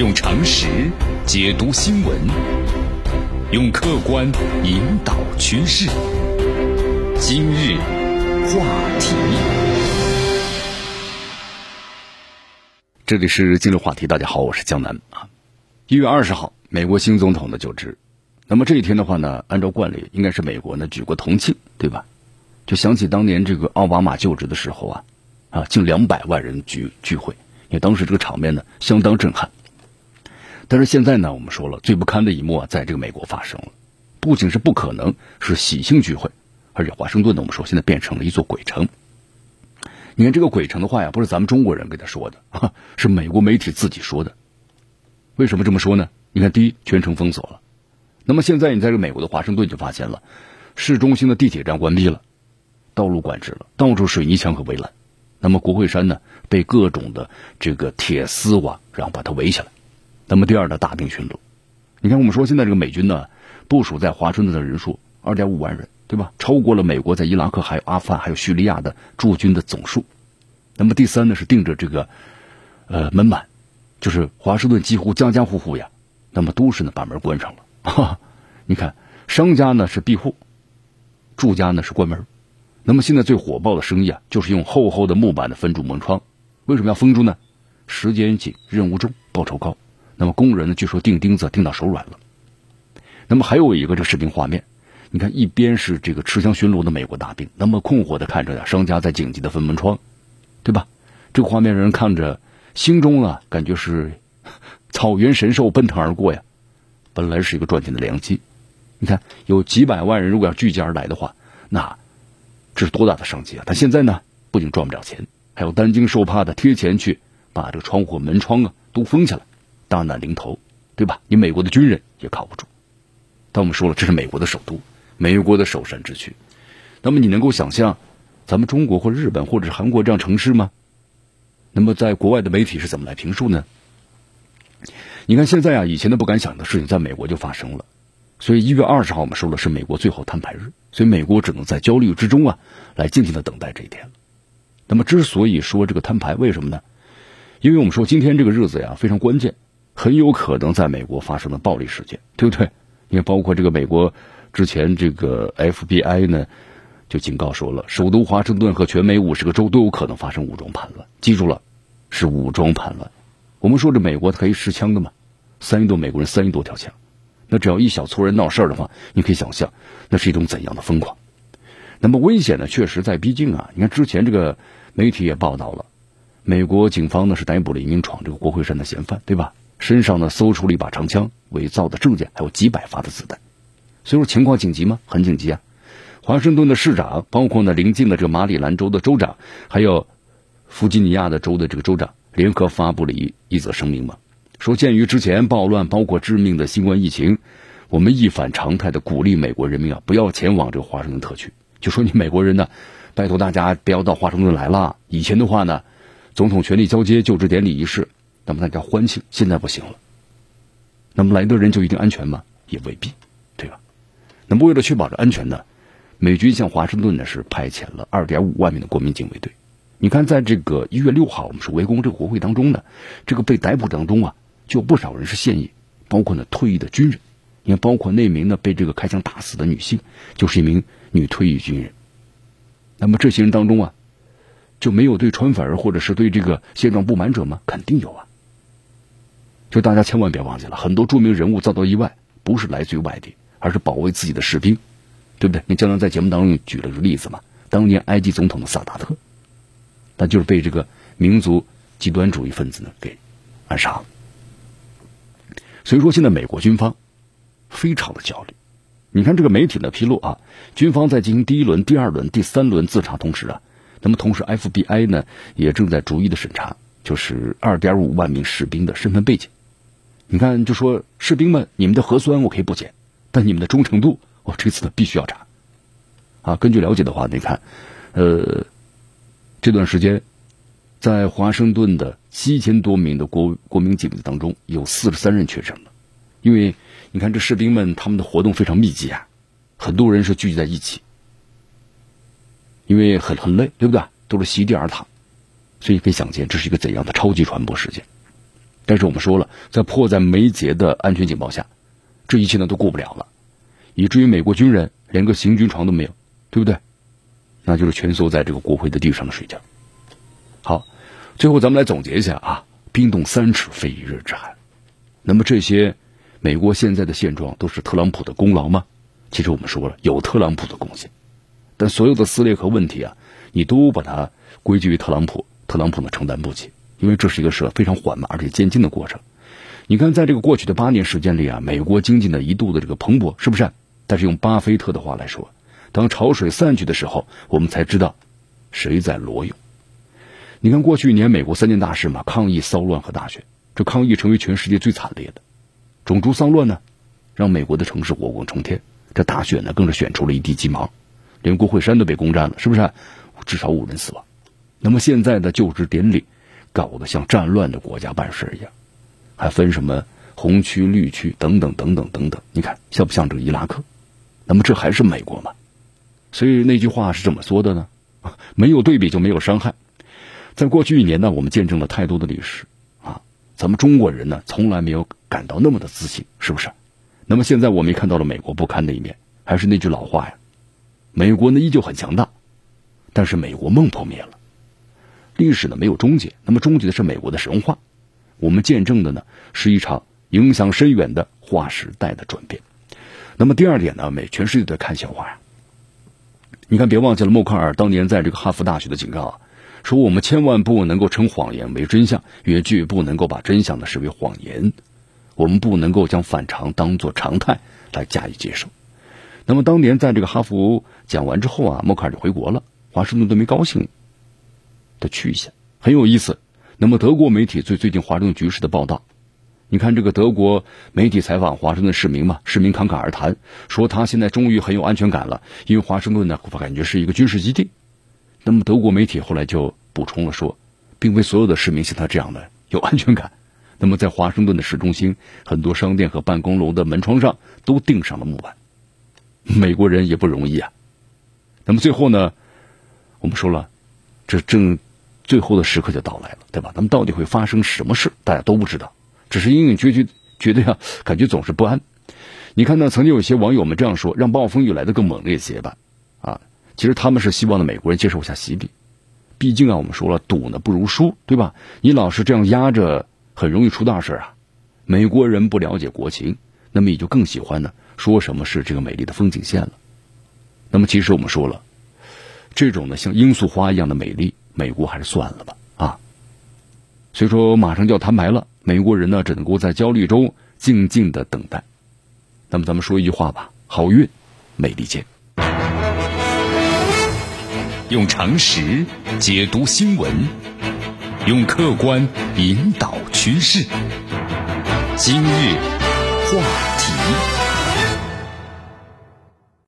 用常识解读新闻，用客观引导趋势。今日话题，这里是今日话题。大家好，我是江南啊。一月二十号，美国新总统的就职。那么这一天的话呢，按照惯例，应该是美国呢举国同庆，对吧？就想起当年这个奥巴马就职的时候啊，啊，近两百万人聚聚会，因为当时这个场面呢相当震撼。但是现在呢，我们说了最不堪的一幕啊，在这个美国发生了，不仅是不可能是喜庆聚会，而且华盛顿呢，我们说现在变成了一座鬼城。你看这个鬼城的话呀，不是咱们中国人给他说的 啊，是美国媒体自己说的。为什么这么说呢？你看，第一，全城封锁了。那么现在你在这个美国的华盛顿就发现了，市中心的地铁站关闭了，道路管制了，到处水泥墙和围栏。那么国会山呢，被各种的这个铁丝网，然后把它围起来。那么第二呢，大兵巡逻。你看，我们说现在这个美军呢，部署在华盛顿的人数二点五万人，对吧？超过了美国在伊拉克、还有阿富汗、还有叙利亚的驻军的总数。那么第三呢，是盯着这个呃门板，就是华盛顿几乎家家户户呀，那么都是呢把门关上了。哈，你看，商家呢是闭户，住家呢是关门。那么现在最火爆的生意啊，就是用厚厚的木板的封住门窗。为什么要封住呢？时间紧，任务重，报酬高。那么工人呢？据说钉钉子钉到手软了。那么还有一个这视频画面，你看一边是这个持枪巡逻的美国大兵，那么困惑的看着呀，商家在紧急的分门窗，对吧？这个画面让人看着心中啊，感觉是 草原神兽奔腾而过呀。本来是一个赚钱的良机，你看有几百万人如果要聚集而来的话，那这是多大的商机啊！但现在呢，不仅赚不了钱，还要担惊受怕的贴钱去把这个窗户门窗啊都封起来。大难临头，对吧？你美国的军人也靠不住。但我们说了，这是美国的首都，美国的首善之区。那么你能够想象，咱们中国或日本或者是韩国这样城市吗？那么在国外的媒体是怎么来评述呢？你看现在啊，以前都不敢想的事情，在美国就发生了。所以一月二十号我们说了是美国最后摊牌日，所以美国只能在焦虑之中啊，来静静的等待这一天那么之所以说这个摊牌，为什么呢？因为我们说今天这个日子呀非常关键。很有可能在美国发生的暴力事件，对不对？因为包括这个美国之前这个 FBI 呢，就警告说了，首都华盛顿和全美五十个州都有可能发生武装叛乱。记住了，是武装叛乱。我们说这美国它可以持枪的嘛？三亿多美国人，三亿多条枪，那只要一小撮人闹事儿的话，你可以想象那是一种怎样的疯狂。那么危险呢，确实在逼近啊！你看之前这个媒体也报道了，美国警方呢是逮捕了一名闯这个国会山的嫌犯，对吧？身上呢搜出了一把长枪、伪造的证件，还有几百发的子弹。所以说情况紧急吗？很紧急啊！华盛顿的市长，包括呢邻近的这个马里兰州的州长，还有弗吉尼亚的州的这个州长，联合发布了一一则声明嘛，说鉴于之前暴乱，包括致命的新冠疫情，我们一反常态的鼓励美国人民啊，不要前往这个华盛顿特区。就说你美国人呢，拜托大家不要到华盛顿来了。以前的话呢，总统权力交接就职典礼仪式。那么大家欢庆，现在不行了。那么来的人就一定安全吗？也未必，对吧？那么为了确保这安全呢，美军向华盛顿呢是派遣了二点五万名的国民警卫队。你看，在这个一月六号，我们是围攻这个国会当中呢，这个被逮捕当中啊，就有不少人是现役，包括呢退役的军人，你看，包括那名呢被这个开枪打死的女性，就是一名女退役军人。那么这些人当中啊，就没有对川粉或者是对这个现状不满者吗？肯定有啊。就大家千万别忘记了，很多著名人物遭到意外，不是来自于外地，而是保卫自己的士兵，对不对？你经常在节目当中举了个例子嘛，当年埃及总统的萨达特，他就是被这个民族极端主义分子呢给暗杀了。所以说，现在美国军方非常的焦虑。你看这个媒体的披露啊，军方在进行第一轮、第二轮、第三轮自查同时啊，那么同时 FBI 呢也正在逐一的审查，就是二点五万名士兵的身份背景。你看，就说士兵们，你们的核酸我可以不检，但你们的忠诚度，我这次呢必须要查。啊，根据了解的话，你看，呃，这段时间，在华盛顿的七千多名的国国民警卫当中，有四十三人确诊了。因为你看，这士兵们他们的活动非常密集啊，很多人是聚集在一起，因为很很累，对不对？都是席地而躺，所以可以想见这是一个怎样的超级传播事件。但是我们说了，在迫在眉睫的安全警报下，这一切呢都过不了了，以至于美国军人连个行军床都没有，对不对？那就是蜷缩在这个国会的地上的睡觉。好，最后咱们来总结一下啊，冰冻三尺非一日之寒。那么这些美国现在的现状都是特朗普的功劳吗？其实我们说了，有特朗普的贡献，但所有的撕裂和问题啊，你都把它归结于特朗普，特朗普呢承担不起。因为这是一个是非常缓慢而且渐进的过程。你看，在这个过去的八年时间里啊，美国经济呢一度的这个蓬勃，是不是？但是用巴菲特的话来说，当潮水散去的时候，我们才知道谁在裸泳。你看，过去一年美国三件大事嘛：抗议、骚乱和大选。这抗议成为全世界最惨烈的，种族骚乱呢，让美国的城市火光冲天。这大选呢，更是选出了一地鸡毛，连国会山都被攻占了，是不是？至少五人死亡。那么现在的就职典礼。搞得像战乱的国家办事一样，还分什么红区、绿区等等等等等等。你看像不像这个伊拉克？那么这还是美国吗？所以那句话是怎么说的呢？没有对比就没有伤害。在过去一年呢，我们见证了太多的历史啊，咱们中国人呢从来没有感到那么的自信，是不是？那么现在我们也看到了美国不堪的一面。还是那句老话呀，美国呢依旧很强大，但是美国梦破灭了。历史呢没有终结，那么终结的是美国的神话。我们见证的呢是一场影响深远的划时代的转变。那么第二点呢，美全世界都在看笑话呀。你看，别忘记了默克尔当年在这个哈佛大学的警告啊，说我们千万不能够称谎言为真相，也绝不能够把真相呢视为谎言。我们不能够将反常当做常态来加以接受。那么当年在这个哈佛讲完之后啊，默克尔就回国了，华盛顿都没高兴。的去向很有意思。那么德国媒体对最近华盛顿局势的报道，你看这个德国媒体采访华盛顿市民嘛，市民侃侃而谈，说他现在终于很有安全感了，因为华盛顿呢感觉是一个军事基地。那么德国媒体后来就补充了说，并非所有的市民像他这样的有安全感。那么在华盛顿的市中心，很多商店和办公楼的门窗上都钉上了木板。美国人也不容易啊。那么最后呢，我们说了，这正。最后的时刻就到来了，对吧？那么到底会发生什么事，大家都不知道，只是隐隐约约觉得呀，感觉总是不安。你看呢？曾经有些网友们这样说：“让暴风雨来的更猛烈些吧。”啊，其实他们是希望呢美国人接受一下洗礼。毕竟啊，我们说了，赌呢不如输，对吧？你老是这样压着，很容易出大事啊。美国人不了解国情，那么也就更喜欢呢说什么是这个美丽的风景线了。那么其实我们说了，这种呢像罂粟花一样的美丽。美国还是算了吧啊！所以说马上就要摊牌了，美国人呢只能够在焦虑中静静的等待。那么咱们说一句话吧：好运，美利坚。用常识解读新闻，用客观引导趋势。今日话题。